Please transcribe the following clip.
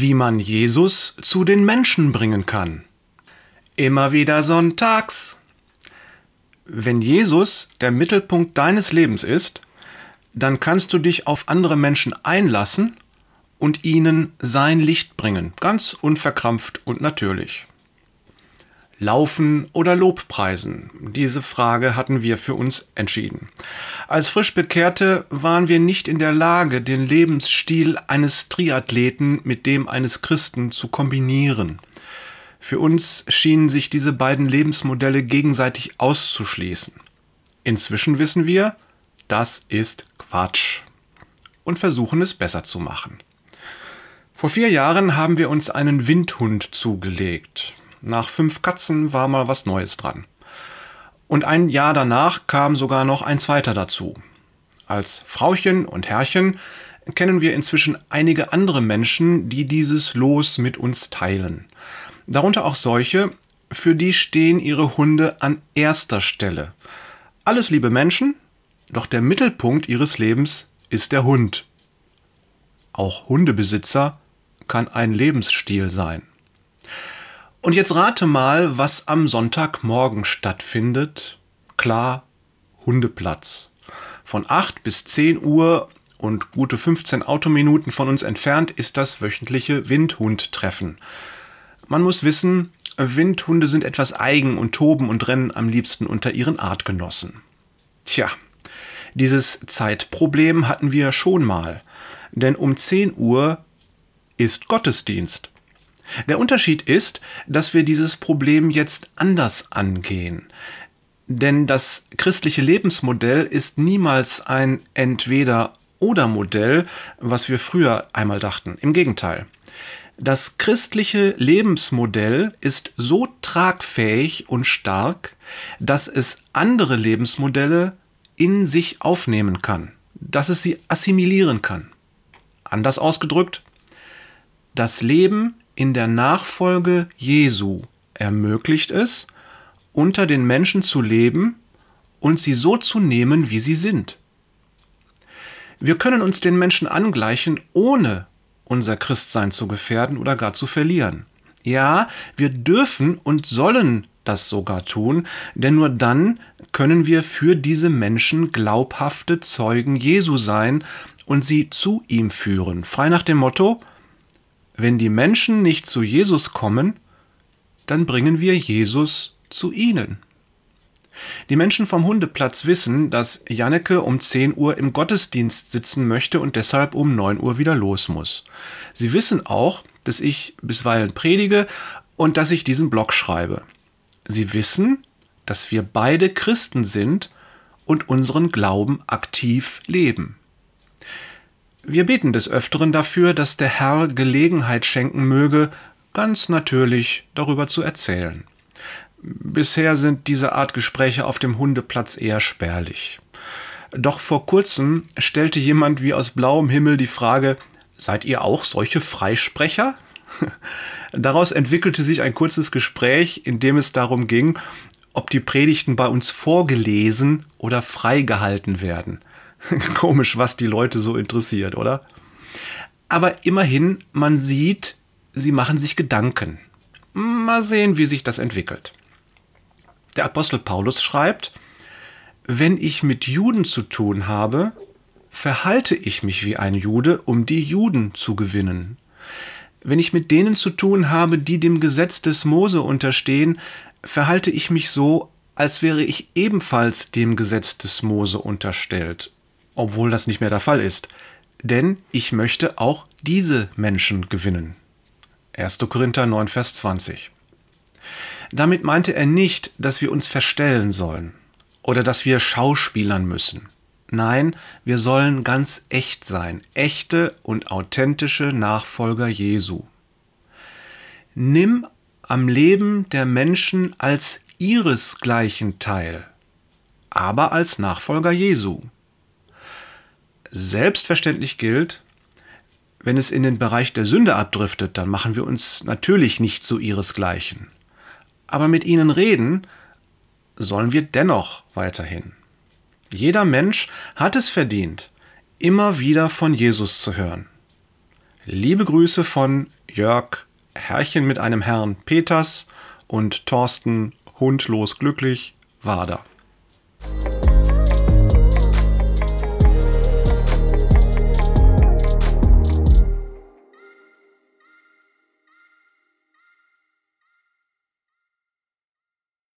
wie man Jesus zu den Menschen bringen kann. Immer wieder sonntags. Wenn Jesus der Mittelpunkt deines Lebens ist, dann kannst du dich auf andere Menschen einlassen und ihnen sein Licht bringen, ganz unverkrampft und natürlich. Laufen oder Lobpreisen? Diese Frage hatten wir für uns entschieden. Als frisch Bekehrte waren wir nicht in der Lage, den Lebensstil eines Triathleten mit dem eines Christen zu kombinieren. Für uns schienen sich diese beiden Lebensmodelle gegenseitig auszuschließen. Inzwischen wissen wir, das ist Quatsch und versuchen es besser zu machen. Vor vier Jahren haben wir uns einen Windhund zugelegt. Nach fünf Katzen war mal was Neues dran. Und ein Jahr danach kam sogar noch ein zweiter dazu. Als Frauchen und Herrchen kennen wir inzwischen einige andere Menschen, die dieses Los mit uns teilen. Darunter auch solche, für die stehen ihre Hunde an erster Stelle. Alles liebe Menschen, doch der Mittelpunkt ihres Lebens ist der Hund. Auch Hundebesitzer kann ein Lebensstil sein. Und jetzt rate mal, was am Sonntagmorgen stattfindet. Klar, Hundeplatz. Von 8 bis 10 Uhr und gute 15 Autominuten von uns entfernt ist das wöchentliche Windhundtreffen. Man muss wissen, Windhunde sind etwas eigen und toben und rennen am liebsten unter ihren Artgenossen. Tja, dieses Zeitproblem hatten wir schon mal, denn um 10 Uhr ist Gottesdienst. Der Unterschied ist, dass wir dieses Problem jetzt anders angehen. Denn das christliche Lebensmodell ist niemals ein Entweder-oder-Modell, was wir früher einmal dachten. Im Gegenteil. Das christliche Lebensmodell ist so tragfähig und stark, dass es andere Lebensmodelle in sich aufnehmen kann, dass es sie assimilieren kann. Anders ausgedrückt, das Leben in der Nachfolge Jesu ermöglicht es, unter den Menschen zu leben und sie so zu nehmen, wie sie sind. Wir können uns den Menschen angleichen, ohne unser Christsein zu gefährden oder gar zu verlieren. Ja, wir dürfen und sollen das sogar tun, denn nur dann können wir für diese Menschen glaubhafte Zeugen Jesu sein und sie zu ihm führen, frei nach dem Motto, wenn die Menschen nicht zu Jesus kommen, dann bringen wir Jesus zu ihnen. Die Menschen vom Hundeplatz wissen, dass Janneke um 10 Uhr im Gottesdienst sitzen möchte und deshalb um 9 Uhr wieder los muss. Sie wissen auch, dass ich bisweilen predige und dass ich diesen Blog schreibe. Sie wissen, dass wir beide Christen sind und unseren Glauben aktiv leben. Wir beten des Öfteren dafür, dass der Herr Gelegenheit schenken möge, ganz natürlich darüber zu erzählen. Bisher sind diese Art Gespräche auf dem Hundeplatz eher spärlich. Doch vor kurzem stellte jemand wie aus blauem Himmel die Frage, seid ihr auch solche Freisprecher? Daraus entwickelte sich ein kurzes Gespräch, in dem es darum ging, ob die Predigten bei uns vorgelesen oder freigehalten werden. Komisch, was die Leute so interessiert, oder? Aber immerhin, man sieht, sie machen sich Gedanken. Mal sehen, wie sich das entwickelt. Der Apostel Paulus schreibt, wenn ich mit Juden zu tun habe, verhalte ich mich wie ein Jude, um die Juden zu gewinnen. Wenn ich mit denen zu tun habe, die dem Gesetz des Mose unterstehen, verhalte ich mich so, als wäre ich ebenfalls dem Gesetz des Mose unterstellt obwohl das nicht mehr der Fall ist. Denn ich möchte auch diese Menschen gewinnen. 1. Korinther 9, Vers 20. Damit meinte er nicht, dass wir uns verstellen sollen oder dass wir schauspielern müssen. Nein, wir sollen ganz echt sein, echte und authentische Nachfolger Jesu. Nimm am Leben der Menschen als ihresgleichen teil, aber als Nachfolger Jesu. Selbstverständlich gilt, wenn es in den Bereich der Sünde abdriftet, dann machen wir uns natürlich nicht zu ihresgleichen. Aber mit ihnen reden sollen wir dennoch weiterhin. Jeder Mensch hat es verdient, immer wieder von Jesus zu hören. Liebe Grüße von Jörg Herrchen mit einem Herrn Peters und Thorsten Hundlos glücklich Wader.